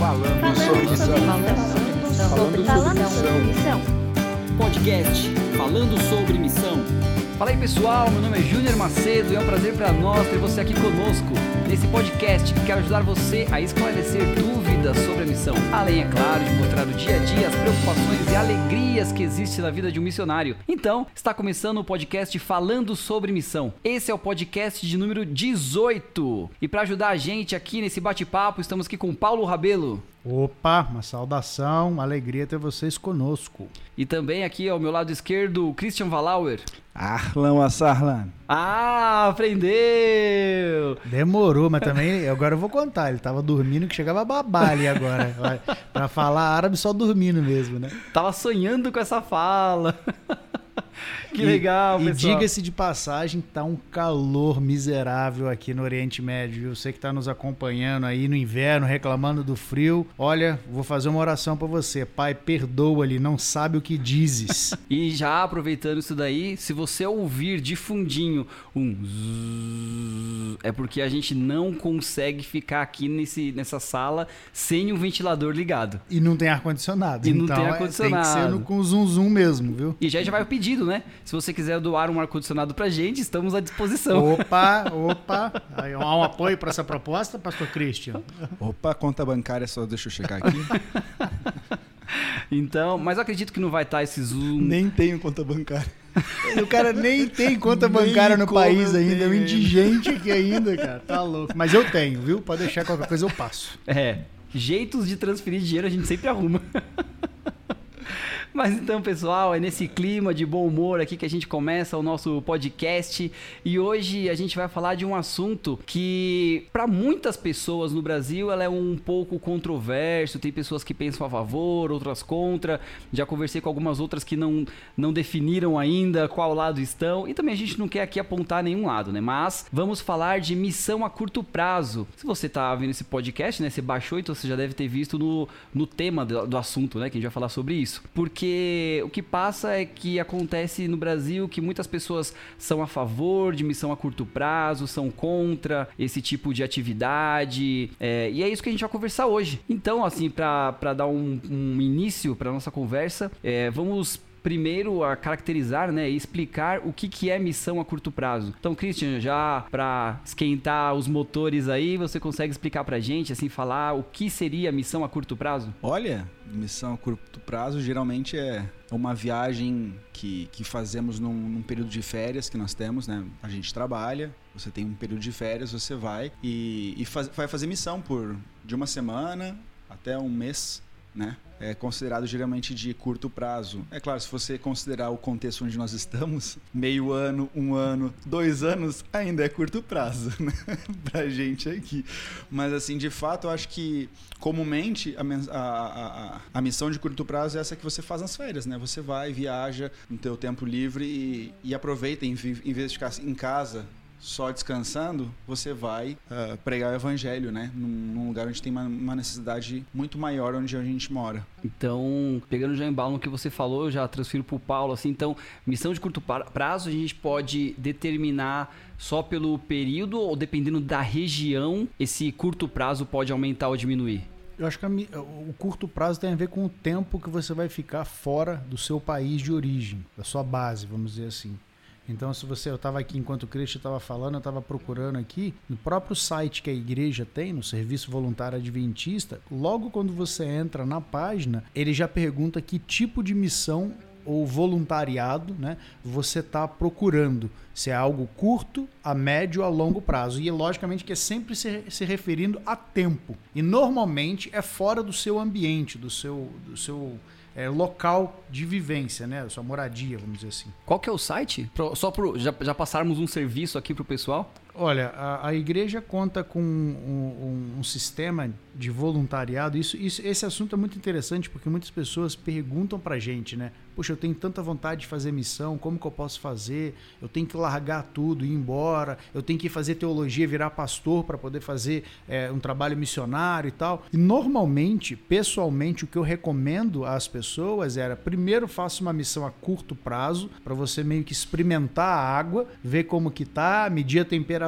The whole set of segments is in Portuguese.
Falando sobre missão. Falando sobre missão. Podcast Falando sobre Missão. Fala aí pessoal, meu nome é Júnior Macedo e é um prazer para nós ter você aqui conosco nesse podcast que quero ajudar você a esclarecer dúvidas sobre a missão, além, é claro, de mostrar no dia a dia as preocupações e alegrias que existem na vida de um missionário. Então, está começando o podcast Falando sobre Missão. Esse é o podcast de número 18. E para ajudar a gente aqui nesse bate-papo, estamos aqui com Paulo Rabelo. Opa, uma saudação, uma alegria ter vocês conosco. E também aqui ao meu lado esquerdo, Christian Valauer. Arlan Assarlan. Ah, aprendeu! Demorou, mas também agora eu vou contar. Ele tava dormindo que chegava a babar ali agora. Pra falar árabe só dormindo mesmo, né? Tava sonhando com essa fala. Que E- legal, E pessoal. diga-se de passagem, tá um calor miserável aqui no Oriente Médio. viu? Você que tá nos acompanhando aí no inverno, reclamando do frio. Olha, vou fazer uma oração pra você. Pai, perdoa-lhe, não sabe o que dizes. E já aproveitando isso daí, se você ouvir de fundinho um zzz, é porque a gente não consegue ficar aqui nesse, nessa sala sem o ventilador ligado. E não tem ar-condicionado. E não então, tem é- ar-condicionado. Tem que ser no, com zum zum mesmo, viu? E já já vai o pedido, né? Se você quiser doar um ar-condicionado pra gente, estamos à disposição. Opa, opa. Aí, há um apoio para essa proposta, pastor Christian? Opa, conta bancária, só deixa eu checar aqui. Então, mas eu acredito que não vai estar esse zoom. Nem tenho conta bancária. O cara nem tem conta Nem bancária no país ainda, é um tenho indigente aqui ainda, cara. Tá louco. Mas eu tenho, viu? Pode deixar qualquer coisa eu passo. É, jeitos de transferir dinheiro a gente sempre arruma. Mas então, pessoal, é nesse clima de bom humor aqui que a gente começa o nosso podcast e hoje a gente vai falar de um assunto que para muitas pessoas no Brasil ela é um pouco controverso, tem pessoas que pensam a favor, outras contra. Já conversei com algumas outras que não não definiram ainda qual lado estão e também a gente não quer aqui apontar nenhum lado, né? Mas vamos falar de missão a curto prazo. Se você tá vendo esse podcast, né, você baixou, então você já deve ter visto no, no tema do, do assunto, né, que a gente vai falar sobre isso. Porque o que passa é que acontece no Brasil que muitas pessoas são a favor de missão a curto prazo, são contra esse tipo de atividade, é, e é isso que a gente vai conversar hoje. Então, assim, para dar um, um início para nossa conversa, é, vamos primeiro a caracterizar, né, e explicar o que, que é missão a curto prazo. Então, Christian, já para esquentar os motores aí, você consegue explicar pra gente, assim, falar o que seria missão a curto prazo? Olha, missão a curto prazo geralmente é uma viagem que, que fazemos num, num período de férias que nós temos, né? A gente trabalha, você tem um período de férias, você vai e, e faz- vai fazer missão por de uma semana até um mês, né? É considerado geralmente de curto prazo. É claro, se você considerar o contexto onde nós estamos, meio ano, um ano, dois anos, ainda é curto prazo, né? pra gente aqui. Mas assim, de fato, eu acho que comumente a, a- a- a- missão de curto prazo é essa que você faz nas férias, né? Você vai, viaja no teu tempo livre e, e aproveita, em, em vez de ficar em casa só descansando, você vai ah, pregar o evangelho, né? Num, num lugar onde tem uma, uma necessidade muito maior onde a gente mora. Então, pegando já embalo no que você falou, eu já transfiro pro Paulo, assim, então, missão de curto pra- prazo a gente pode determinar só pelo período ou dependendo da região, esse curto prazo pode aumentar ou diminuir? Eu acho que a o curto prazo tem a ver com o tempo que você vai ficar fora do seu país de origem, da sua base, vamos dizer assim. Então, se você, eu estava aqui enquanto o Christian estava falando, eu estava procurando aqui no próprio site que a igreja tem, no Serviço Voluntário Adventista, logo quando você entra na página, ele já pergunta que tipo de missão ou voluntariado, né, você está procurando. Se é algo curto, a médio, a longo prazo. E logicamente que é sempre se, se referindo a tempo. E normalmente é fora do seu ambiente, do seu, do seu é, local de vivência, né, sua moradia, vamos dizer assim. Qual que é o site? Pro- só pro, já, já passarmos um serviço aqui pro pessoal? Olha, a, a igreja conta com um, um- um sistema de voluntariado. Isso, isso- esse assunto é muito interessante porque muitas pessoas perguntam pra gente, né? Poxa, eu tenho tanta vontade de fazer missão, como que eu posso fazer? Eu tenho que largar tudo, ir embora, eu tenho que fazer teologia, virar pastor para poder fazer é, um trabalho missionário e tal. E normalmente, pessoalmente, o que eu recomendo às pessoas era: primeiro faça uma missão a curto prazo, para você meio que experimentar a água, ver como que tá, medir a temperatura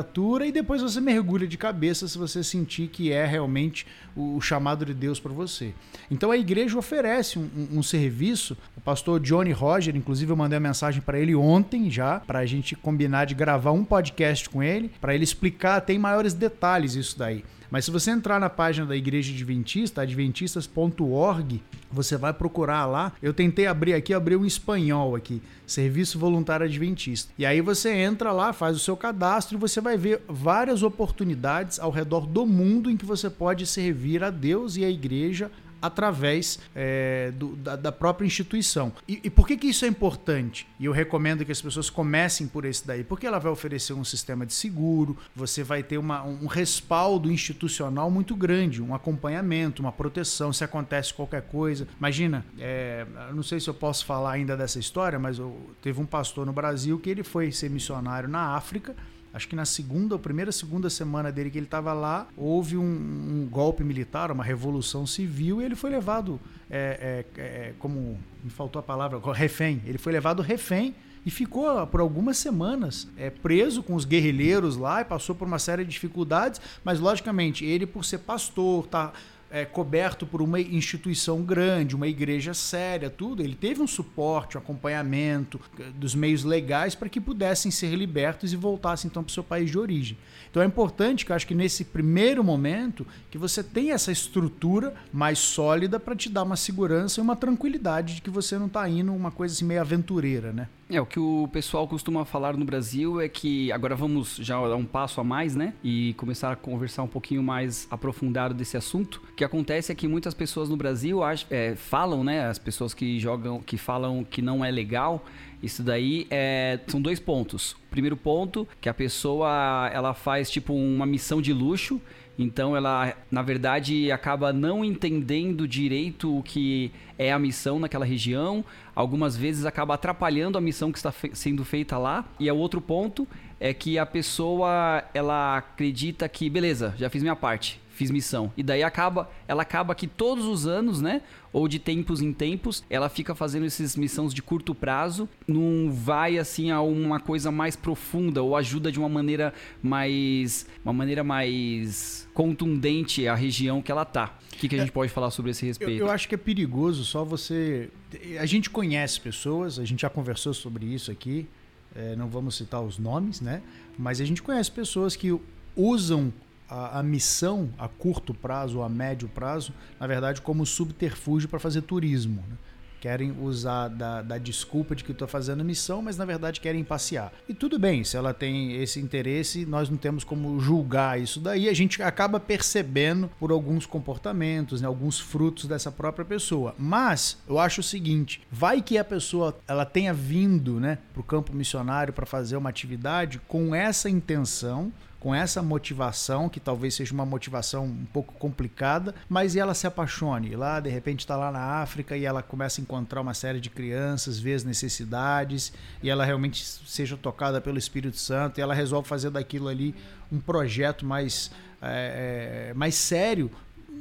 e depois você mergulha de cabeça se você sentir que é realmente o, chamado de Deus para você. Então a igreja oferece um, um, um serviço. O pastor Johnny Roger, inclusive, eu mandei uma mensagem para ele ontem já, para a gente combinar de gravar um podcast com ele, para ele explicar até em maiores detalhes isso daí. Mas se você entrar na página da Igreja Adventista, adventistas.org, você vai procurar lá. Eu tentei abrir aqui, abri um espanhol aqui, Serviço Voluntário Adventista. E aí você entra lá, faz o seu cadastro e você vai ver várias oportunidades ao redor do mundo em que você pode servir a Deus e a igreja através é, do, da, da, própria instituição. E, e, por que, que isso é importante? E eu recomendo que as pessoas comecem por esse daí, porque ela vai oferecer um sistema de seguro, você vai ter uma, um respaldo institucional muito grande, um acompanhamento, uma proteção se acontece qualquer coisa. Imagina, é, não sei se eu posso falar ainda dessa história, mas eu, teve um pastor no Brasil que ele foi ser missionário na África acho que na segunda ou primeira segunda semana dele que ele estava lá, houve um, um, golpe militar, uma revolução civil, e ele foi levado, é, é, é, como me faltou a palavra, refém. Ele foi levado refém e ficou por algumas semanas é, preso com os guerrilheiros lá e passou por uma série de dificuldades, mas logicamente ele por ser pastor, tá é, coberto por uma instituição grande, uma igreja séria, tudo, ele teve um suporte, um acompanhamento dos meios legais para que pudessem ser libertos e voltassem então para o seu país de origem. Então é importante que eu acho que nesse primeiro momento que você tenha essa estrutura mais sólida para te dar uma segurança e uma tranquilidade de que você não está indo uma coisa assim meio aventureira, né? É, o que o pessoal costuma falar no Brasil é que agora vamos já dar um passo a mais, né? E começar a conversar um pouquinho mais aprofundado desse assunto. O que acontece é que muitas pessoas no Brasil é, falam, né? As pessoas que jogam, que falam que não é legal, isso daí é, são dois pontos. O primeiro ponto, que a pessoa ela faz tipo uma missão de luxo, então ela, na verdade, acaba não entendendo direito o que é a missão naquela região. Algumas vezes acaba atrapalhando a missão que está fe sendo feita lá. E o outro ponto é que a pessoa ela acredita que beleza, já fiz minha parte, fiz missão. E daí acaba, ela acaba que todos os anos, né, ou de tempos em tempos, ela fica fazendo essas missões de curto prazo, não vai assim a uma coisa mais profunda ou ajuda de uma maneira mais uma maneira mais contundente a região que ela tá. O que, que a gente é, pode falar sobre esse respeito? Eu, eu acho que é perigoso só você. A gente conhece pessoas, a gente já conversou sobre isso aqui. É, não vamos citar os nomes, né? Mas a gente conhece pessoas que usam a, a, missão a curto prazo ou a médio prazo, na verdade, como subterfúgio para fazer turismo. Né? Querem usar da, da desculpa de que estou fazendo missão, mas na verdade querem passear. E tudo bem, se ela tem esse interesse, nós não temos como julgar isso daí. A gente acaba percebendo por alguns comportamentos, né, alguns frutos dessa própria pessoa. Mas eu acho o seguinte: vai que a pessoa ela tenha vindo né, para o campo missionário para fazer uma atividade com essa intenção com essa motivação, que talvez seja uma motivação um pouco complicada, mas ela se apaixone. Lá, de repente, está lá na África e ela começa a encontrar uma série de crianças, vê as necessidades e ela realmente seja tocada pelo Espírito Santo e ela resolve fazer daquilo ali um projeto mais, é, mais sério.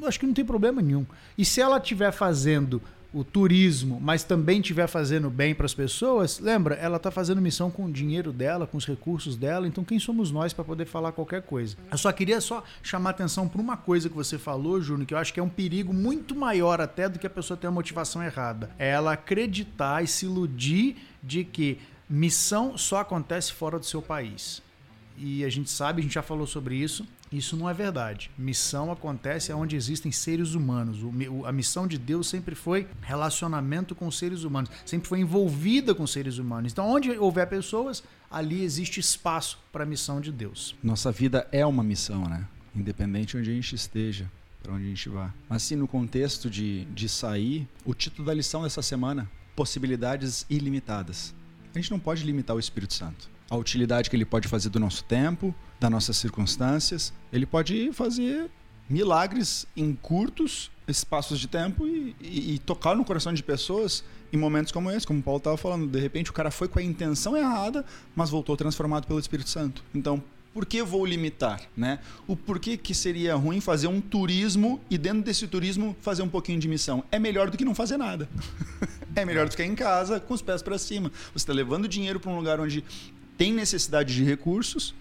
Acho que não tem problema nenhum. E se ela estiver fazendo o turismo, mas também estiver fazendo bem para as pessoas, lembra, ela está fazendo missão com o dinheiro dela, com os recursos dela, então quem somos nós para poder falar qualquer coisa? Eu só queria só chamar atenção para uma coisa que você falou, Júnior, que eu acho que é um perigo muito maior até do que a pessoa ter a motivação errada. É ela acreditar e se iludir de que missão só acontece fora do seu país. E a gente sabe, a gente já falou sobre isso, isso não é verdade. Missão acontece onde existem seres humanos. A missão de Deus sempre foi relacionamento com seres humanos, sempre foi envolvida com seres humanos. Então, onde houver pessoas, ali existe espaço para a missão de Deus. Nossa vida é uma missão, né? Independente onde a gente esteja, para onde a gente vá. Mas, sim, no contexto de, de sair, o título da lição dessa semana: possibilidades ilimitadas. A gente não pode limitar o Espírito Santo a utilidade que ele pode fazer do nosso tempo, das nossas circunstâncias. Ele pode fazer milagres em curtos espaços de tempo e, e, e tocar no coração de pessoas em momentos como esse, como o Paulo estava falando. De repente o cara foi com a intenção errada, mas voltou transformado pelo Espírito Santo. Então, por que vou limitar, né? O porquê que seria ruim fazer um turismo e dentro desse turismo fazer um pouquinho de missão? É melhor do que não fazer nada. é melhor do que ficar em casa com os pés para cima. Você está levando dinheiro para um lugar onde tem necessidade de recursos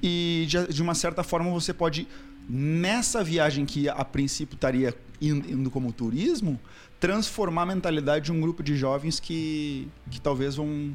e de, de uma certa forma você pode nessa viagem que a princípio estaria indo como turismo, transformar a mentalidade de um grupo de jovens que, que talvez vão,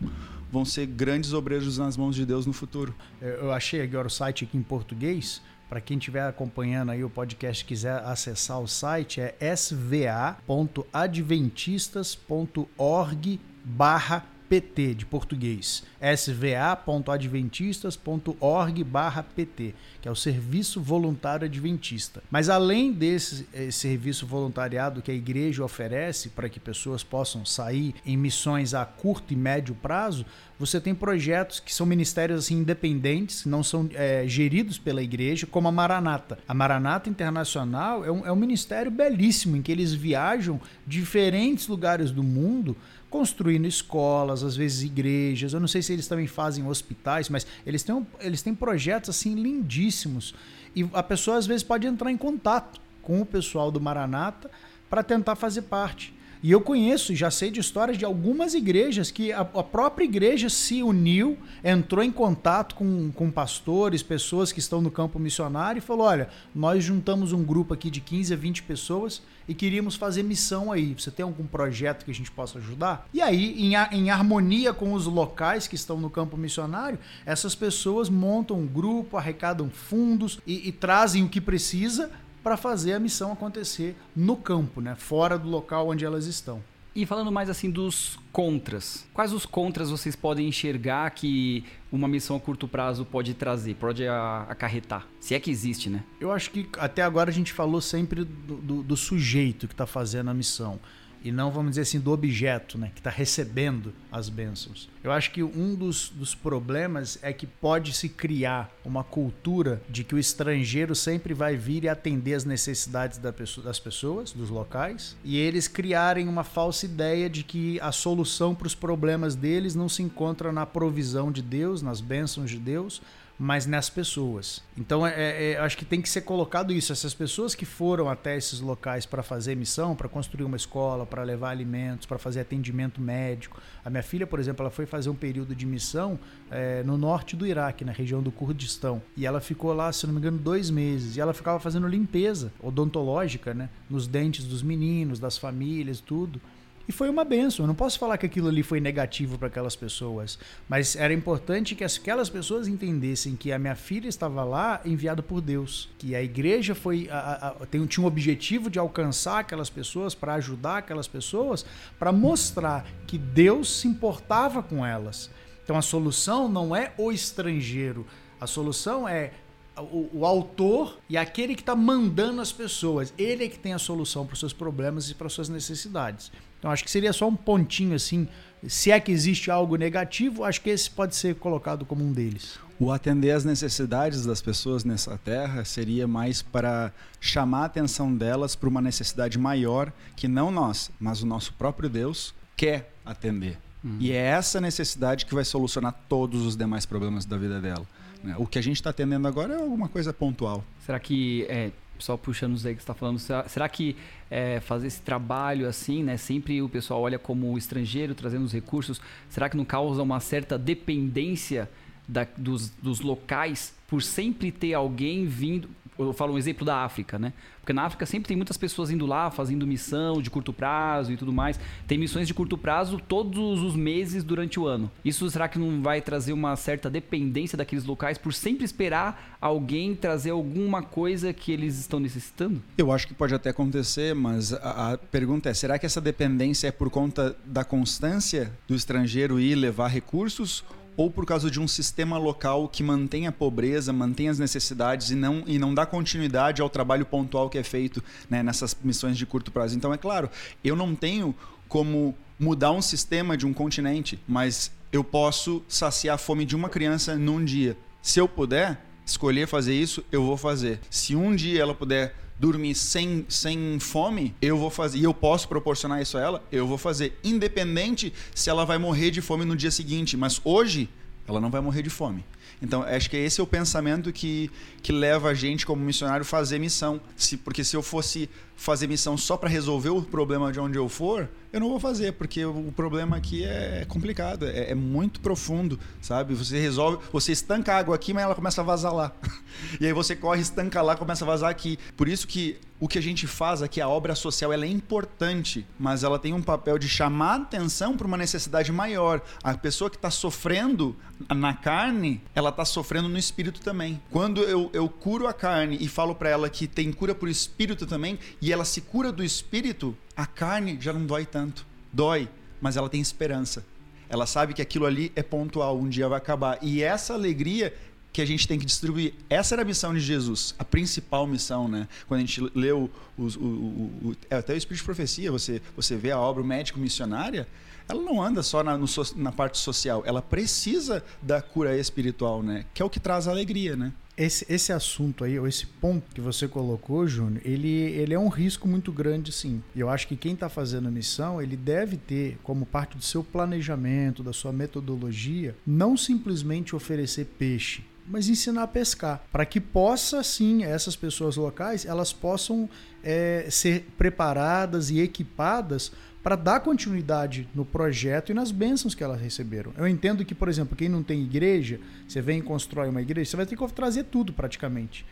vão ser grandes obreiros nas mãos de Deus no futuro. Eu achei agora o site aqui em português. Para quem estiver acompanhando aí o podcast quiser acessar o site é sva.adventistas.org barra PT de português, sva.adventistas.org/pt, que é o Serviço Voluntário Adventista. Mas além desse eh, serviço voluntariado que a igreja oferece para que pessoas possam sair em missões a curto e médio prazo, você tem projetos que são ministérios assim, independentes, não são é, geridos pela igreja, como a Maranata. A Maranata Internacional é um, é um ministério belíssimo em que eles viajam diferentes lugares do mundo construindo escolas, às vezes igrejas. Eu não sei se eles também fazem hospitais, mas eles têm, um, eles têm projetos assim lindíssimos. E a pessoa às vezes pode entrar em contato com o pessoal do Maranata para tentar fazer parte. E eu conheço, já sei de histórias de algumas igrejas que a, a, própria igreja se uniu, entrou em contato com, com pastores, pessoas que estão no campo missionário e falou: olha, nós juntamos um grupo aqui de 15 a 20 pessoas e queríamos fazer missão aí. Você tem algum projeto que a gente possa ajudar? E aí, em, em harmonia com os locais que estão no campo missionário, essas pessoas montam um grupo, arrecadam fundos e, e trazem o que precisa para fazer a missão acontecer no campo, né? fora do local onde elas estão. E falando mais assim dos contras, quais os contras vocês podem enxergar que uma missão a curto prazo pode trazer, pode acarretar? Se é que existe, né? Eu acho que até agora a gente falou sempre do, do, do sujeito que está fazendo a missão e não, vamos dizer assim, do objeto né, que está recebendo as bênçãos. Eu acho que um dos, dos problemas é que pode se criar uma cultura de que o estrangeiro sempre vai vir e atender as necessidades da pessoa, das pessoas, dos locais, e eles criarem uma falsa ideia de que a solução para os problemas deles não se encontra na provisão de Deus, nas bênçãos de Deus, mas nas pessoas. Então, é, é, é, acho que tem que ser colocado isso. Essas pessoas que foram até esses locais para fazer missão, para construir uma escola, para levar alimentos, para fazer atendimento médico. A minha filha, por exemplo, ela foi fazer um período de missão é, no norte do Iraque, na região do Kurdistão. E ela ficou lá, se não me engano, dois meses. E ela ficava fazendo limpeza odontológica, né? Nos dentes dos meninos, das famílias, tudo. E foi uma benção. Eu não posso falar que aquilo ali foi negativo para aquelas pessoas, mas era importante que aquelas pessoas entendessem que a minha filha estava lá enviada por Deus, que a igreja foi a, a, tem, tinha um objetivo de alcançar aquelas pessoas, para ajudar aquelas pessoas, para mostrar que Deus se importava com elas. Então a solução não é o estrangeiro, a solução é o, o, autor e aquele que está mandando as pessoas. Ele é que tem a solução para os seus problemas e para as suas necessidades. Então acho que seria só um pontinho assim. Se é que existe algo negativo, acho que esse pode ser colocado como um deles. O atender às necessidades das pessoas nessa terra seria mais para chamar a atenção delas para uma necessidade maior que não nós, mas o nosso próprio Deus quer atender. Uhum. E é essa necessidade que vai solucionar todos os demais problemas da vida dela. Né? O que a gente está atendendo agora é alguma coisa pontual. Será que é, só puxando os aí que está falando, será, será que é, fazer esse trabalho assim, né? Sempre o pessoal olha como estrangeiro trazendo os recursos, será que não causa uma certa dependência da, dos, dos locais por sempre ter alguém vindo? Eu falo um exemplo da África, né? Porque na África sempre tem muitas pessoas indo lá, fazendo missão de curto prazo e tudo mais. Tem missões de curto prazo todos os meses durante o ano. Isso será que não vai trazer uma certa dependência daqueles locais por sempre esperar alguém trazer alguma coisa que eles estão necessitando? Eu acho que pode até acontecer, mas a, a pergunta é: será que essa dependência é por conta da constância do estrangeiro ir levar recursos? Ou por causa de um sistema local que mantém a pobreza, mantém as necessidades e não, e não dá continuidade ao trabalho pontual que é feito né, nessas missões de curto prazo. Então, é claro, eu não tenho como mudar um sistema de um continente, mas eu posso saciar a fome de uma criança num dia. Se eu puder escolher fazer isso, eu vou fazer. Se um dia ela puder dormir sem, sem fome, eu vou fazer. E eu posso proporcionar isso a ela, eu vou fazer. Independente se ela vai morrer de fome no dia seguinte. Mas hoje, ela não vai morrer de fome. Então, acho que esse é o pensamento que, que leva a gente, como missionário, a fazer missão. Se, porque se eu fosse fazer missão só para resolver o problema de onde eu for, eu não vou fazer, porque o problema aqui é complicado, é, é, muito profundo, sabe? Você resolve, você estanca a água aqui, mas ela começa a vazar lá. e aí você corre, estanca lá, começa a vazar aqui. Por isso que o que a gente faz aqui, a obra social, ela é importante, mas ela tem um papel de chamar atenção para uma necessidade maior. A pessoa que está sofrendo na carne, ela está sofrendo no espírito também. Quando eu, eu curo a carne e falo para ela que tem cura por espírito também, e ela se cura do espírito, a carne já não dói tanto. Dói, mas ela tem esperança. Ela sabe que aquilo ali é pontual, um dia vai acabar. E essa alegria que a gente tem que distribuir. Essa era a missão de Jesus, a principal missão, né? Quando a gente leu o, o, o, é, até o Espírito de Profecia, você, você vê a obra o Médico Missionária, ela não anda só na, no, na parte social, ela precisa da cura espiritual, né? Que é o que traz alegria, né? Esse, esse assunto aí, ou esse ponto que você colocou, Júnior, ele, ele é um risco muito grande, sim. E eu acho que quem está fazendo a missão, ele deve ter, como parte do seu planejamento, da sua metodologia, não simplesmente oferecer peixe, mas ensinar a pescar, para que possa sim essas pessoas locais elas possam é, ser preparadas e equipadas para dar continuidade no projeto e nas bênçãos que elas receberam. Eu entendo que, por exemplo, quem não tem igreja, você vem e constrói uma igreja, você vai ter que trazer tudo praticamente.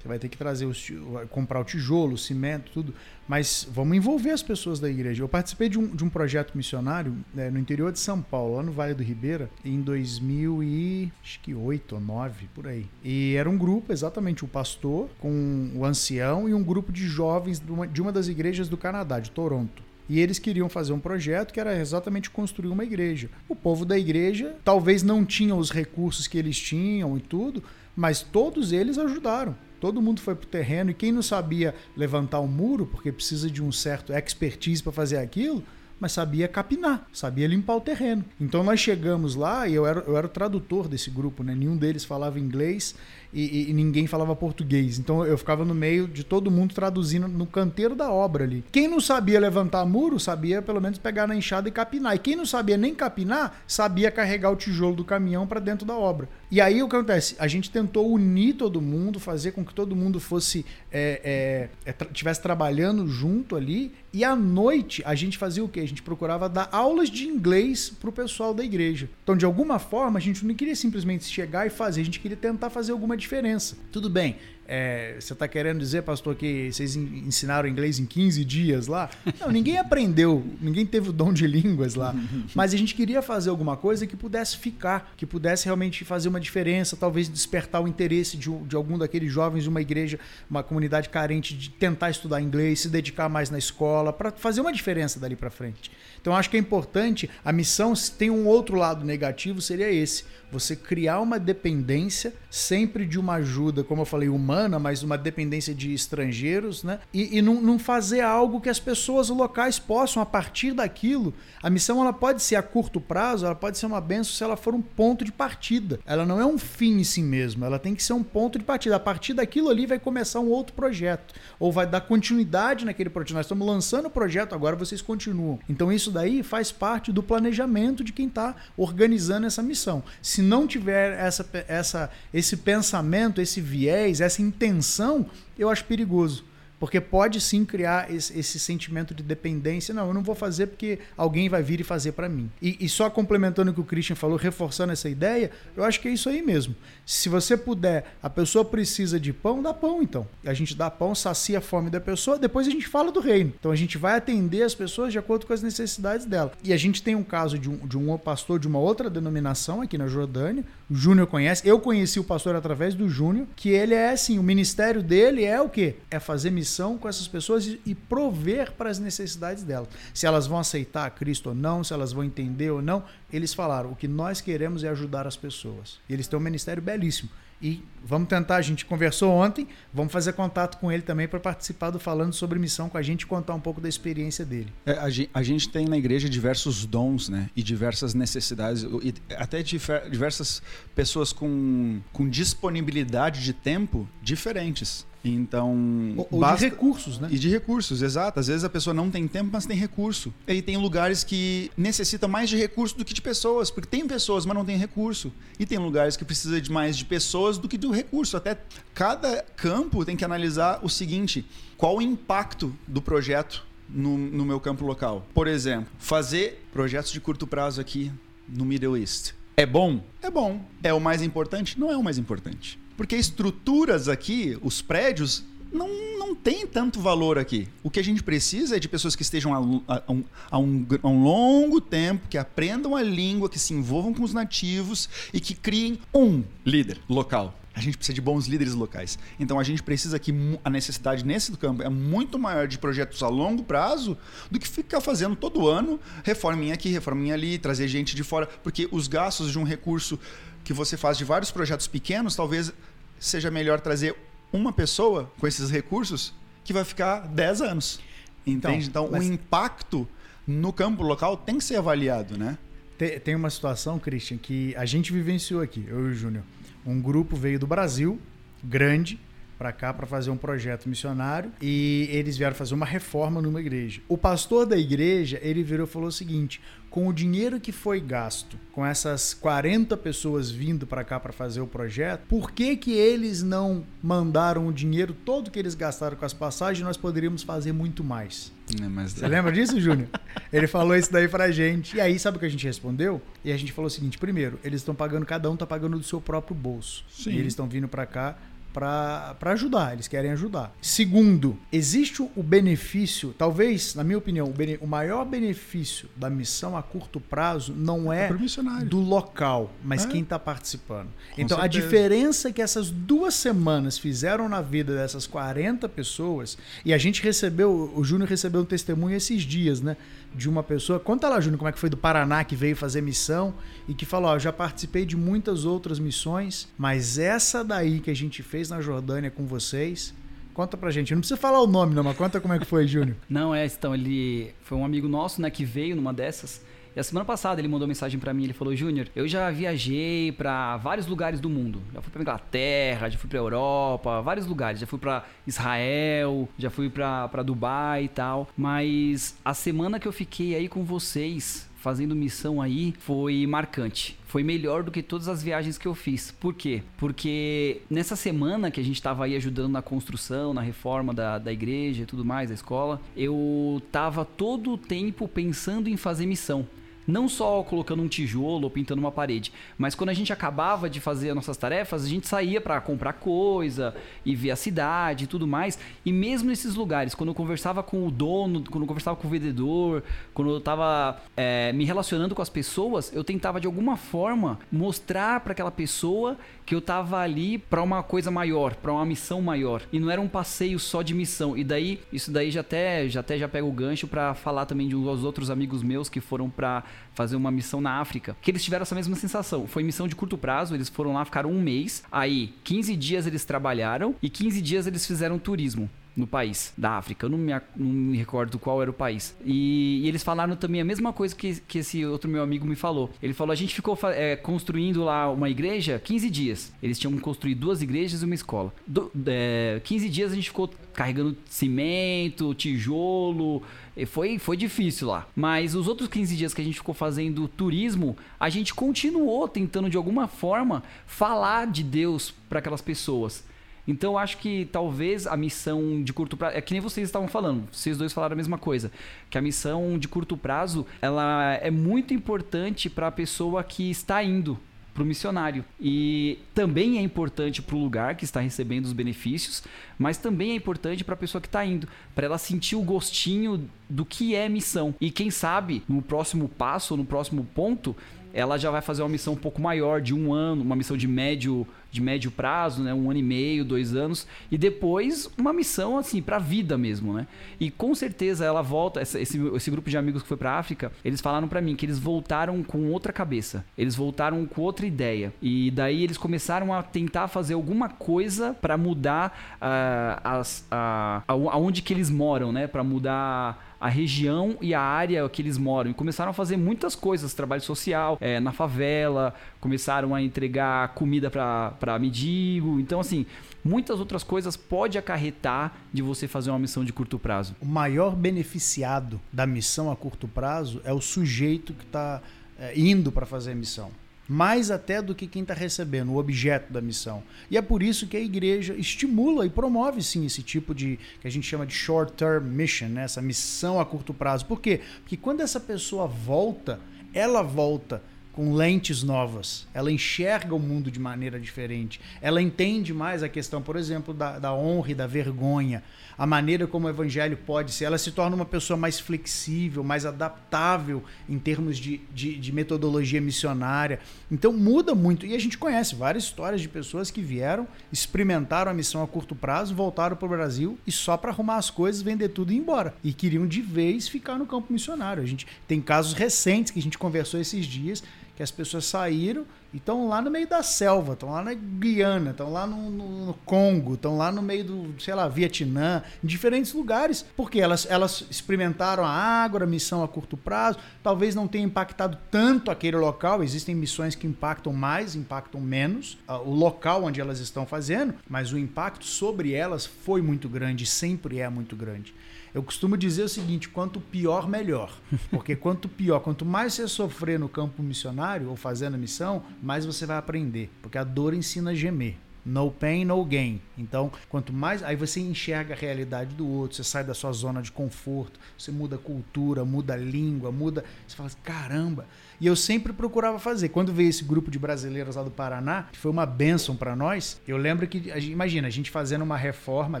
Você vai ter que trazer os, comprar o tijolo, o cimento, tudo. Mas vamos envolver as pessoas da igreja. Eu participei de um, de um projeto missionário né, no interior de São Paulo, lá no Vale do Ribeira, em 2008 ou 2009, por aí. E era um grupo, exatamente, o pastor com o ancião e um grupo de jovens de uma, de uma das igrejas do Canadá, de Toronto. E eles queriam fazer um projeto que era exatamente construir uma igreja. O povo da igreja talvez não tinha os recursos que eles tinham e tudo, mas todos eles ajudaram. Todo mundo foi pro terreno e quem não sabia levantar um muro, porque precisa de um certo expertise para fazer aquilo, mas sabia capinar, sabia limpar o terreno. Então nós chegamos lá e eu era, eu era o tradutor desse grupo, né? Nenhum deles falava inglês e, e, ninguém falava português. Então eu ficava no meio de todo mundo traduzindo no canteiro da obra ali. Quem não sabia levantar muro, sabia pelo menos pegar na enxada e capinar. E quem não sabia nem capinar, sabia carregar o tijolo do caminhão para dentro da obra. E aí o que acontece? A gente tentou unir todo mundo, fazer com que todo mundo fosse é, é, é, tivesse trabalhando junto ali. E à noite a gente fazia o quê? A gente procurava dar aulas de inglês para o pessoal da igreja. Então, de alguma forma, a gente não queria simplesmente chegar e fazer, a gente queria tentar fazer alguma diferença. Tudo bem, é, você está querendo dizer, pastor, que vocês ensinaram inglês em 15 dias lá? Não, ninguém aprendeu, ninguém teve o dom de línguas lá. Mas a gente queria fazer alguma coisa que pudesse ficar, que pudesse realmente fazer uma diferença, talvez despertar o interesse de, de algum daqueles jovens de uma igreja, uma comunidade carente, de tentar estudar inglês, se dedicar mais na escola, para fazer uma diferença dali para frente. Então acho que é importante, a missão, se tem um outro lado negativo, seria esse você criar uma dependência sempre de uma ajuda, como eu falei, humana, mas uma dependência de estrangeiros, né? E, e não, não, fazer algo que as pessoas locais possam, a partir daquilo. A missão ela pode ser a curto prazo, ela pode ser uma benção se ela for um ponto de partida. Ela não é um fim em si mesma, ela tem que ser um ponto de partida. A partir daquilo ali vai começar um outro projeto, ou vai dar continuidade naquele projeto. Nós estamos lançando o projeto, agora vocês continuam. Então isso daí faz parte do planejamento de quem está organizando essa missão. Se não tiver essa, essa, esse pensamento, esse viés, essa intenção, eu acho perigoso. Porque pode sim criar esse, esse, sentimento de dependência. Não, eu não vou fazer porque alguém vai vir e fazer para mim. E, e, só complementando o que o Christian falou, reforçando essa ideia, eu acho que é isso aí mesmo. Se você puder, a pessoa precisa de pão, dá pão então. A gente dá pão, sacia a fome da pessoa, depois a gente fala do reino. Então a gente vai atender as pessoas de acordo com as necessidades dela. E a gente tem um caso de um, de um pastor de uma outra denominação aqui na Jordânia, o Júnior conhece, eu conheci o pastor através do Júnior, que ele é assim, o ministério dele é o quê? É fazer missão com essas pessoas e, prover para as necessidades delas. Se elas vão aceitar Cristo ou não, se elas vão entender ou não, eles falaram: o que nós queremos é ajudar as pessoas. E eles têm um ministério belíssimo. E vamos tentar, a gente conversou ontem, vamos fazer contato com ele também para participar do Falando sobre Missão com a gente e contar um pouco da experiência dele. É, a, gente, a, gente, tem na igreja diversos dons, né? E diversas necessidades, e até diversas pessoas com, com disponibilidade de tempo diferentes. Então. Ou, ou basta- de recursos, né? E de recursos, exato. Às vezes a pessoa não tem tempo, mas tem recurso. E tem lugares que necessitam mais de recurso do que de pessoas, porque tem pessoas, mas não tem recurso. E tem lugares que precisa de mais de pessoas do que do recurso. Até cada campo tem que analisar o seguinte: qual o impacto do projeto no, no meu campo local? Por exemplo, fazer projetos de curto prazo aqui no Middle East. É bom? É bom. É o mais importante? Não é o mais importante. Porque estruturas aqui, os prédios, não, não tem tanto valor aqui. O que a gente precisa é de pessoas que estejam a, a- a um, a um longo tempo, que aprendam a língua, que se envolvam com os nativos e que criem um líder local. A gente precisa de bons líderes locais. Então a gente precisa que a necessidade nesse campo é muito maior de projetos a longo prazo do que ficar fazendo todo ano reforminha aqui, reforminha ali, trazer gente de fora, porque os gastos de um recurso que você faz de vários projetos pequenos, talvez seja melhor trazer uma pessoa com esses recursos que vai ficar 10 anos. Entende? Então, mas- o impacto no campo local tem que ser avaliado, né? Te- Tem uma situação, Christian, que a gente vivenciou aqui, eu e o Júnior. Um grupo veio do Brasil, grande, para cá para fazer um projeto missionário e eles vieram fazer uma reforma numa igreja. O pastor da igreja, ele virou e falou o seguinte: com o dinheiro que foi gasto com essas 40 pessoas vindo para cá para fazer o projeto, por que que eles não mandaram o dinheiro todo que eles gastaram com as passagens, nós poderíamos fazer muito mais? Mas Você lembra disso, Júnior? Ele falou isso daí pra gente. E aí, sabe o que a gente respondeu? E a gente falou o seguinte: primeiro, eles estão pagando, cada um tá pagando do seu próprio bolso. Sim. E eles estão vindo pra cá pra pra ajudar, eles querem ajudar. Segundo, existe o benefício, talvez, na minha opinião, o, bene- o maior benefício da missão a curto prazo não é missionário. do local, mas É. quem está participando. Com então, a certeza. diferença que essas duas semanas fizeram na vida dessas 40 pessoas, e a gente recebeu, o Júnior recebeu um testemunho esses dias, né? De uma pessoa. Conta lá, Júnior, como é que foi do Paraná que veio fazer missão e que falou: Ó, já participei de muitas outras missões, mas essa daí que a gente fez na Jordânia com vocês. Conta pra gente. Não precisa falar o nome, não, mas conta como é que foi, Júnior. Não, é, então, ele foi um amigo nosso, né, que veio numa dessas. E a semana passada ele mandou mensagem pra mim, ele falou: "Júnior, eu já viajei pra vários lugares do mundo. Já fui pra Inglaterra, já fui pra Europa, vários lugares. Já fui pra Israel, já fui pra Dubai e tal, mas a semana que eu fiquei aí com vocês fazendo missão aí foi marcante. Foi melhor do que todas as viagens que eu fiz. Por quê? Porque nessa semana que a gente tava aí ajudando na construção, na reforma da, da igreja e tudo mais, da escola, eu tava todo o tempo pensando em fazer missão. Não só colocando um tijolo ou pintando uma parede, mas quando a gente acabava de fazer as nossas tarefas, a gente saía para comprar coisa e ver a cidade e tudo mais. E mesmo nesses lugares, quando eu conversava com o dono, quando eu conversava com o vendedor, quando eu tava é, me relacionando com as pessoas, eu tentava de alguma forma mostrar para aquela pessoa que eu tava ali para uma coisa maior, para uma missão maior. E não era um passeio só de missão. E daí, isso daí já até já até já pega o gancho para falar também de uns outros amigos meus que foram para fazer uma missão na África, que eles tiveram essa mesma sensação. Foi missão de curto prazo, eles foram lá, ficaram um mês, aí 15 dias eles trabalharam e 15 dias eles fizeram turismo no país da África. Eu não me, não me recordo qual era o país. E, e eles falaram também a mesma coisa que, que esse outro meu amigo me falou. Ele falou: a gente ficou é, construindo lá uma igreja 15 dias. Eles tinham construído duas igrejas e uma escola. Do, é, 15 dias a gente ficou carregando cimento, tijolo. Foi, foi difícil lá. Mas os outros 15 dias que a gente ficou fazendo turismo, a gente continuou tentando de alguma forma falar de Deus para aquelas pessoas. Então acho que talvez a missão de curto prazo. É que nem vocês estavam falando, vocês dois falaram a mesma coisa. Que a missão de curto prazo ela é muito importante para a pessoa que está indo para o missionário. E também é importante para o lugar que está recebendo os benefícios, mas também é importante para a pessoa que está indo, para ela sentir o gostinho do que é missão. E quem sabe, no próximo passo, no próximo ponto, ela já vai fazer uma missão um pouco maior, de um ano, uma missão de médio, de médio prazo, né? Um ano e meio, dois anos, e depois uma missão assim para a vida mesmo, né? E com certeza ela volta. essa- Esse, esse grupo de amigos que foi para África, eles falaram para mim que eles voltaram com outra cabeça, eles voltaram com outra ideia, e daí eles começaram a tentar fazer alguma coisa para mudar ah, as, a- aonde que eles moram, né? Para mudar a região e a área que eles moram. E começaram a fazer muitas coisas, trabalho social, eh, na favela, começaram a entregar comida para mendigo. Então, assim, muitas outras coisas pode acarretar de você fazer uma missão de curto prazo. O maior beneficiado da missão a curto prazo é o sujeito que está é, indo para fazer a missão mais até do que quem está recebendo, o objeto da missão. E é por isso que a igreja estimula e promove sim esse tipo de que a gente chama de short term mission, né? essa missão a curto prazo. Por quê? Porque quando essa pessoa volta, ela volta com lentes novas. Ela enxerga o mundo de maneira diferente. Ela entende mais a questão, por exemplo, da, da honra e da vergonha. A maneira como o evangelho pode ser. Ela se torna uma pessoa mais flexível, mais adaptável em termos de, de, de metodologia missionária. Então muda muito. E a gente conhece várias histórias de pessoas que vieram, experimentaram a missão a curto prazo, voltaram para o Brasil e só para arrumar as coisas, vender tudo e ir embora. E queriam de vez ficar no campo missionário. A gente tem casos recentes que a gente conversou esses dias que as pessoas saíram e estão lá no meio da selva, estão lá na Guiana, estão lá no, no, no Congo, estão lá no meio do, sei lá, Vietnã, em diferentes lugares, porque elas, elas experimentaram a água, a missão a curto prazo, talvez não tenha impactado tanto aquele local, existem missões que impactam mais, impactam menos, o local onde elas estão fazendo, mas o impacto sobre elas foi muito grande, sempre é muito grande. Eu costumo dizer o seguinte: quanto pior, melhor. Porque quanto pior, quanto mais você sofrer no campo missionário ou fazendo missão, mais você vai aprender. Porque a dor ensina a gemer. No pain, no gain. Então, quanto mais. Aí você enxerga a realidade do outro, você sai da sua zona de conforto, você muda a cultura, muda a língua, muda. Você fala assim, caramba. E eu sempre procurava fazer. Quando veio esse grupo de brasileiros lá do Paraná, que foi uma bênção para nós, eu lembro que, imagina, a gente fazendo uma reforma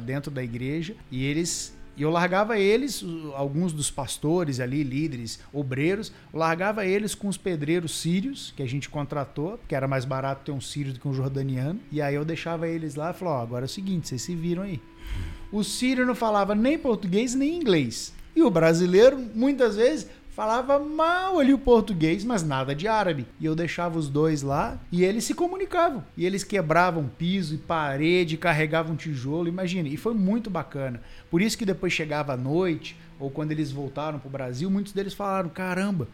dentro da igreja e eles e eu largava eles, alguns dos pastores ali, líderes, obreiros, largava eles com os pedreiros sírios, que a gente contratou, porque era mais barato ter um sírio do que um jordaniano. E aí eu deixava eles lá e falava: Ó, agora é o seguinte, vocês se viram aí. O sírio não falava nem português nem inglês. E o brasileiro, muitas vezes, falava mal ali o português, mas nada de árabe. E eu deixava os dois lá e eles se comunicavam. E eles quebravam piso e parede, carregavam tijolo, imagine. E foi muito bacana. Por isso que depois chegava a noite, ou quando eles voltaram para o Brasil, muitos deles falaram: caramba,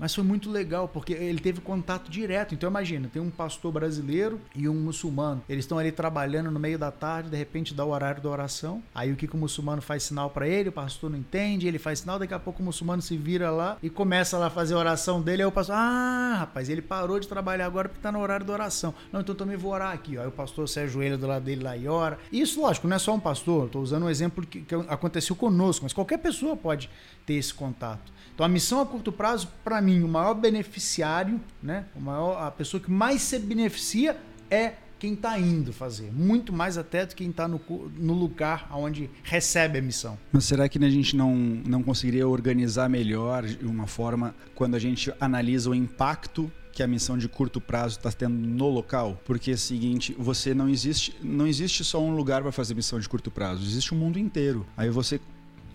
mas foi muito legal, porque ele teve contato direto. Então imagina, tem um pastor brasileiro e um muçulmano. Eles estão ali trabalhando no meio da tarde, de repente dá o horário da oração. Aí o que, que o muçulmano faz sinal para ele, o pastor não entende, ele faz sinal, daqui a pouco o muçulmano se vira lá e começa lá a fazer a oração dele. Aí o pastor, ah, rapaz, ele parou de trabalhar agora porque tá no horário da oração. Não, então também vou orar aqui. Aí o pastor se ajoelha do lado dele lá e ora. Isso, lógico, não é só um pastor, estou usando um exemplo que, que aconteceu conosco, mas qualquer pessoa pode ter esse contato. Então a missão a curto prazo, para mim, o maior beneficiário, né? O maior, a pessoa que mais se beneficia é quem está indo fazer, muito mais até do que quem está no, no lugar onde recebe a missão. Mas será que a gente não, não conseguiria organizar melhor de uma forma quando a gente analisa o impacto que a missão de curto prazo está tendo no local, porque é o seguinte, você não existe, não existe só um lugar para fazer missão de curto prazo, existe o um mundo inteiro. Aí você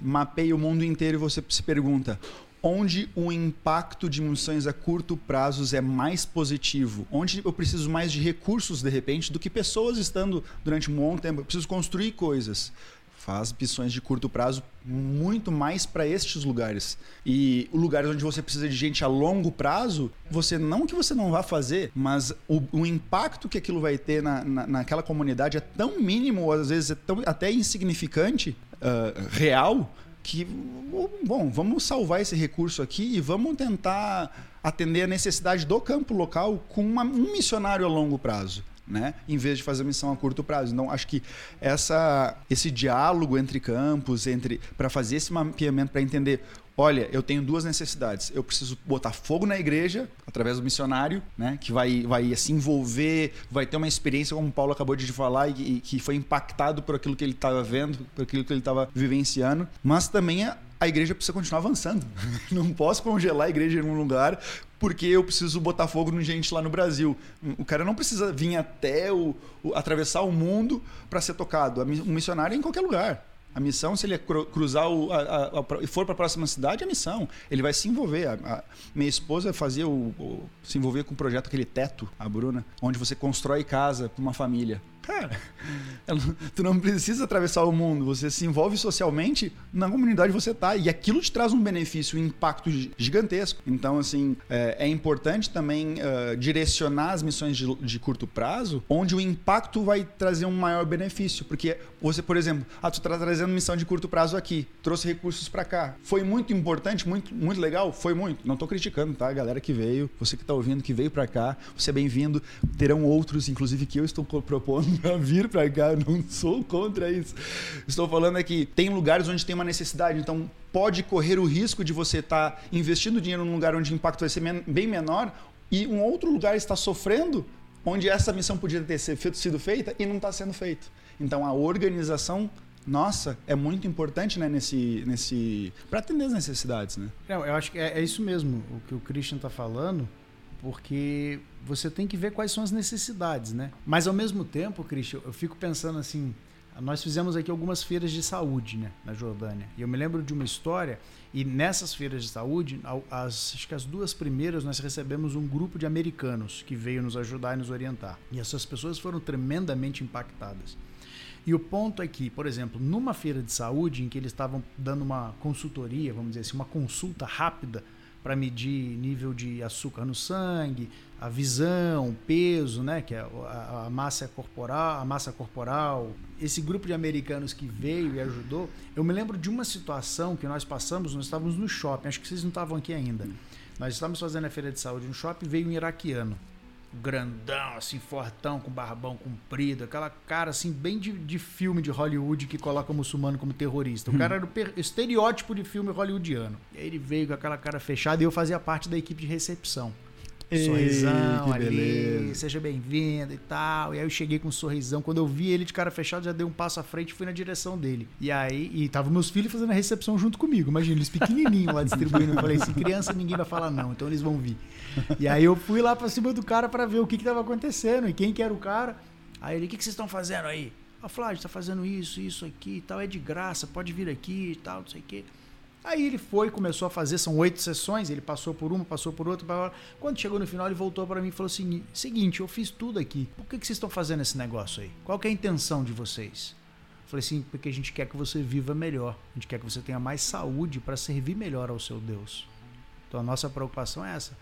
mapeia o mundo inteiro e você se pergunta onde o impacto de missões a curto prazo é mais positivo, onde eu preciso mais de recursos de repente do que pessoas estando durante um bom tempo, eu preciso construir coisas. Faz missões de curto prazo muito mais para estes lugares. E lugares onde você precisa de gente a longo prazo, você não que você não vá fazer, mas o, o impacto que aquilo vai ter na, na, naquela comunidade é tão mínimo, ou às vezes é tão até insignificante, uh, real, que, bom, vamos salvar esse recurso aqui e vamos tentar atender a necessidade do campo local com uma, um missionário a longo prazo. Né? em vez de fazer missão a curto prazo. Então, acho que essa, esse diálogo entre campos, entre para fazer esse mapeamento, para entender olha, eu tenho duas necessidades. Eu preciso botar fogo na igreja, através do missionário, né? Que vai, vai se envolver, vai ter uma experiência, como o Paulo acabou de falar, e, e que foi impactado por aquilo que ele estava vendo, por aquilo que ele estava vivenciando. Mas também a, a igreja precisa continuar avançando. Não posso congelar a igreja em um lugar porque eu preciso botar fogo no gente lá no Brasil. O cara não precisa vir até o, o atravessar o mundo para ser tocado. O missionário é em qualquer lugar. A missão, se ele cruzar o, a, a, e for para a próxima cidade, é a missão. Ele vai se envolver. A, minha esposa fazia o, o, se envolver com o projeto aquele teto, a Bruna, onde você constrói casa para uma família. Cara, tu não precisa atravessar o mundo, você se envolve socialmente na comunidade você tá e aquilo te traz um benefício, um impacto gigantesco. Então, assim, é, é importante também uh, direcionar as missões de, de, curto prazo, onde o impacto vai trazer um maior benefício, porque você, por exemplo, ah, tu tá trazendo missão de curto prazo aqui, trouxe recursos para cá, foi muito importante, muito, muito legal, foi muito. Não tô criticando, tá? A galera que veio, você que tá ouvindo, que veio para cá, você é bem-vindo. Terão outros, inclusive que eu estou propondo para vir para cá, eu não sou contra isso. Estou falando é que tem lugares onde tem uma necessidade, então pode correr o risco de você estar tá investindo dinheiro num lugar onde o impacto vai ser bem menor e um outro lugar está sofrendo onde essa missão podia ter sido feita e não está sendo feita. Então a organização nossa, é muito importante né, nesse, nesse para atender as necessidades. Né? Não, eu acho que é, é isso mesmo o que o Christian está falando porque você tem que ver quais são as necessidades, né? Mas ao mesmo tempo, Cristian, eu fico pensando assim, nós fizemos aqui algumas feiras de saúde, né, na Jordânia. E eu me lembro de uma história e nessas feiras de saúde, as, acho que as duas primeiras nós recebemos um grupo de americanos que veio nos ajudar e nos orientar. E essas pessoas foram tremendamente impactadas. E o ponto é que, por exemplo, numa feira de saúde em que eles estavam dando uma consultoria, vamos dizer assim, uma consulta rápida para medir nível de açúcar no sangue, a visão, o peso, né, que é a, a, massa corporal, a massa corporal. Esse grupo de americanos que veio e ajudou, eu me lembro de uma situação que nós passamos, nós estávamos no shopping, acho que vocês não estavam aqui ainda. Nós estávamos fazendo a feira de saúde no shopping, veio um iraquiano grandão, assim, fortão, com barbão comprido, aquela cara assim, bem de, de filme de Hollywood que coloca o muçulmano como terrorista. O hum. cara era o estereótipo de filme hollywoodiano. E aí ele veio com aquela cara fechada e eu fazia parte da equipe de recepção. Ei, sorrisão ali, beleza. seja bem-vindo e tal. E aí eu cheguei com um sorrisão. Quando eu vi ele de cara fechada, já dei um passo à frente e fui na direção dele. E aí, e tava meus filhos fazendo a recepção junto comigo. Imagina, eles pequenininhos lá distribuindo. Eu falei assim: criança ninguém vai falar não, então eles vão vir. E aí eu fui lá pra cima do cara para ver o que que tava acontecendo e quem que era o cara. Aí ele: o que, que vocês estão fazendo aí? A Flávio, tá fazendo isso, isso aqui e tal, é de graça, pode vir aqui e tal, não sei o quê. Aí ele foi, começou a fazer, são oito sessões, ele passou por uma, passou por outra. Quando chegou no final, ele voltou para mim e falou assim: seguinte, eu fiz tudo aqui, por que, que vocês estão fazendo esse negócio aí? Qual é a intenção de vocês? Eu falei assim, porque a gente quer que você viva melhor, a gente quer que você tenha mais saúde para servir melhor ao seu Deus. Então a nossa preocupação é essa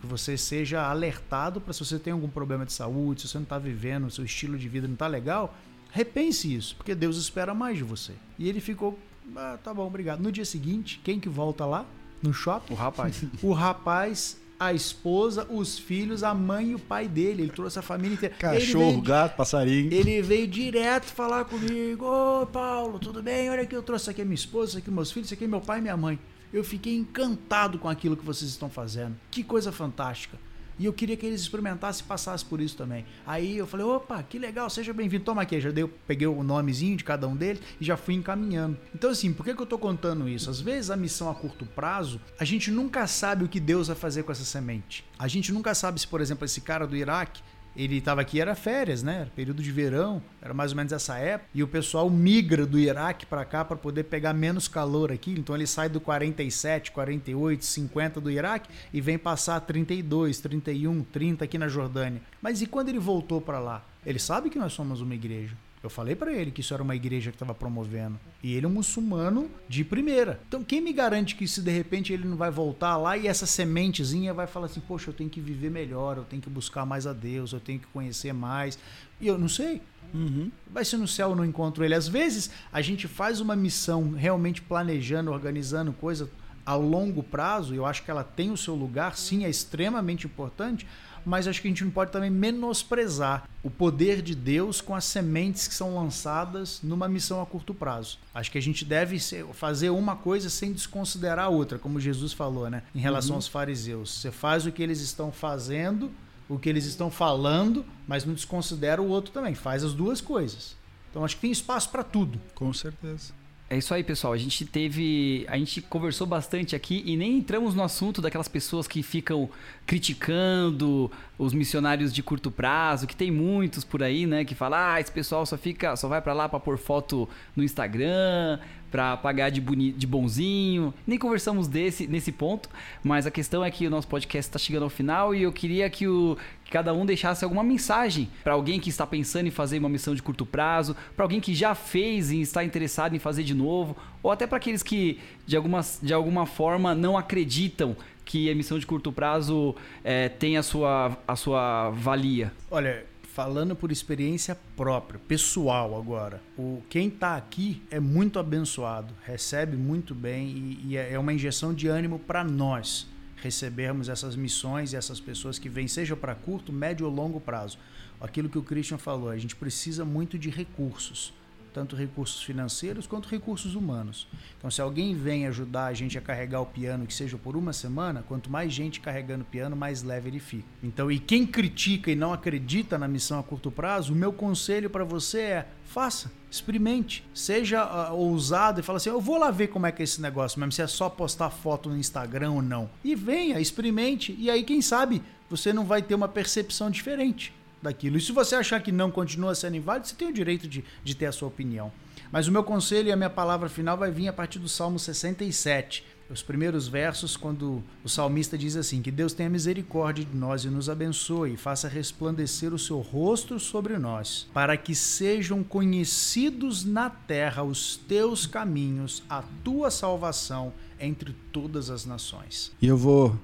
que você seja alertado para se você tem algum problema de saúde, se você não está vivendo, seu estilo de vida não está legal, repense isso, porque Deus espera mais de você. E ele ficou ah, tá bom, obrigado. No dia seguinte, quem que volta lá? No shopping? O rapaz. o rapaz, a esposa, os filhos, a mãe e o pai dele. Ele trouxe a família inteira. Cachorro, veio, gato, passarinho. Ele veio direto falar comigo. Ô, Paulo, tudo bem? Olha aqui, eu trouxe aqui a minha esposa, isso aqui meus filhos, isso aqui meu pai e minha mãe. Eu fiquei encantado com aquilo que vocês estão fazendo. Que coisa fantástica. E eu queria que eles experimentassem e passassem por isso também. Aí eu falei, opa, que legal, seja bem-vindo. Toma aqui, já deu, peguei o nomezinho de cada um deles e já fui encaminhando. Então, assim, por que, que eu estou contando isso? Às vezes a missão a curto prazo, a gente nunca sabe o que Deus vai fazer com essa semente. A gente nunca sabe se, por exemplo, esse cara do Iraque ele estava aqui, era férias, né? Era período de verão, era mais ou menos essa época. E o pessoal migra do Iraque para cá para poder pegar menos calor aqui. Então ele sai do 47, 48, 50 do Iraque e vem passar 32, 31, 30 aqui na Jordânia. Mas e quando ele voltou para lá? Ele sabe que nós somos uma igreja. Eu falei para ele que isso era uma igreja que estava promovendo. E ele é um muçulmano de primeira. Então, quem me garante que se de repente ele não vai voltar lá e essa sementezinha vai falar assim: Poxa, eu tenho que viver melhor, eu tenho que buscar mais a Deus, eu tenho que conhecer mais. E eu não sei. Uhum. Vai ser no céu eu não encontro ele. Às vezes a gente faz uma missão realmente planejando, organizando coisa ao longo prazo. Eu acho que ela tem o seu lugar, sim, é extremamente importante mas acho que a gente não pode também menosprezar o poder de Deus com as sementes que são lançadas numa missão a curto prazo. Acho que a gente deve fazer uma coisa sem desconsiderar a outra, como Jesus falou, né? Em relação uhum. aos fariseus. Você faz o que eles estão fazendo, o que eles estão falando, mas não desconsidera o outro também. Faz as duas coisas. Então acho que tem espaço para tudo. Com certeza. É isso aí, pessoal. A gente teve. A gente conversou bastante aqui e nem entramos no assunto daquelas pessoas que ficam criticando os missionários de curto prazo, que tem muitos por aí, né? Que falam, ah, esse pessoal só fica, só vai para lá para pôr foto no Instagram, para pagar de, boni, de bonzinho. Nem conversamos desse, nesse ponto, mas a questão é que o nosso podcast está chegando ao final e eu queria que, o, que cada um deixasse alguma mensagem para alguém que está pensando em fazer uma missão de curto prazo, para alguém que já fez e está interessado em fazer de novo, ou até para aqueles que de alguma, de alguma forma não acreditam que a missão de curto prazo é, tem a sua, a sua valia. Olha, falando por experiência própria, pessoal agora, o quem está aqui é muito abençoado, recebe muito bem e, e é, é uma injeção de ânimo para nós recebermos essas missões e essas pessoas que vêm, seja para curto, médio ou longo prazo. Aquilo que o Christian falou, a gente precisa muito de recursos tanto recursos financeiros quanto recursos humanos. Então, se alguém vem ajudar a gente a carregar o piano, que seja por uma semana, quanto mais gente carregando o piano, mais leve ele fica. Então, e quem critica e não acredita na missão a curto prazo, o meu conselho para você é: faça, experimente, seja uh, ousado e fala assim: eu vou lá ver como é que é esse negócio, mesmo se é só postar foto no Instagram ou não. E venha, experimente, e aí, quem sabe, você não vai ter uma percepção diferente daquilo. E se você achar que não continua sendo inválido, você tem o direito de, de ter a sua opinião. Mas o meu conselho e a minha palavra final vai vir a partir do Salmo 67, os primeiros versos, quando o salmista diz assim: Que Deus tenha misericórdia de nós e nos abençoe, e faça resplandecer o seu rosto sobre nós, para que sejam conhecidos na terra os teus caminhos, a tua salvação entre todas as nações. E eu vou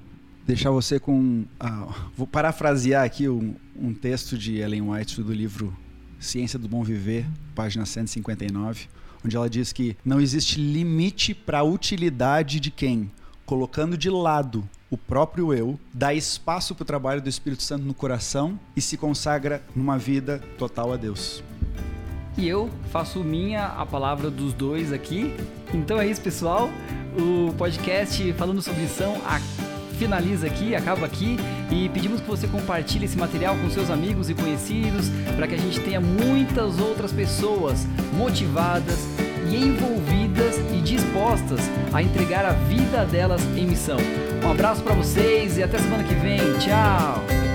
deixar você com. Ah, vou parafrasear aqui um, um texto de Ellen White do livro Ciência do Bom Viver, página 159, onde ela diz que não existe limite para a utilidade de quem, colocando de lado o próprio eu, dá espaço para o trabalho do Espírito Santo no coração e se consagra numa vida total a Deus. E eu faço minha a palavra dos dois aqui. Então é isso, pessoal. O podcast falando sobre missão finaliza aqui, acaba aqui e pedimos que você compartilhe esse material com seus amigos e conhecidos para que a gente tenha muitas outras pessoas motivadas e envolvidas e dispostas a entregar a vida delas em missão. Um abraço para vocês e até semana que vem. Tchau.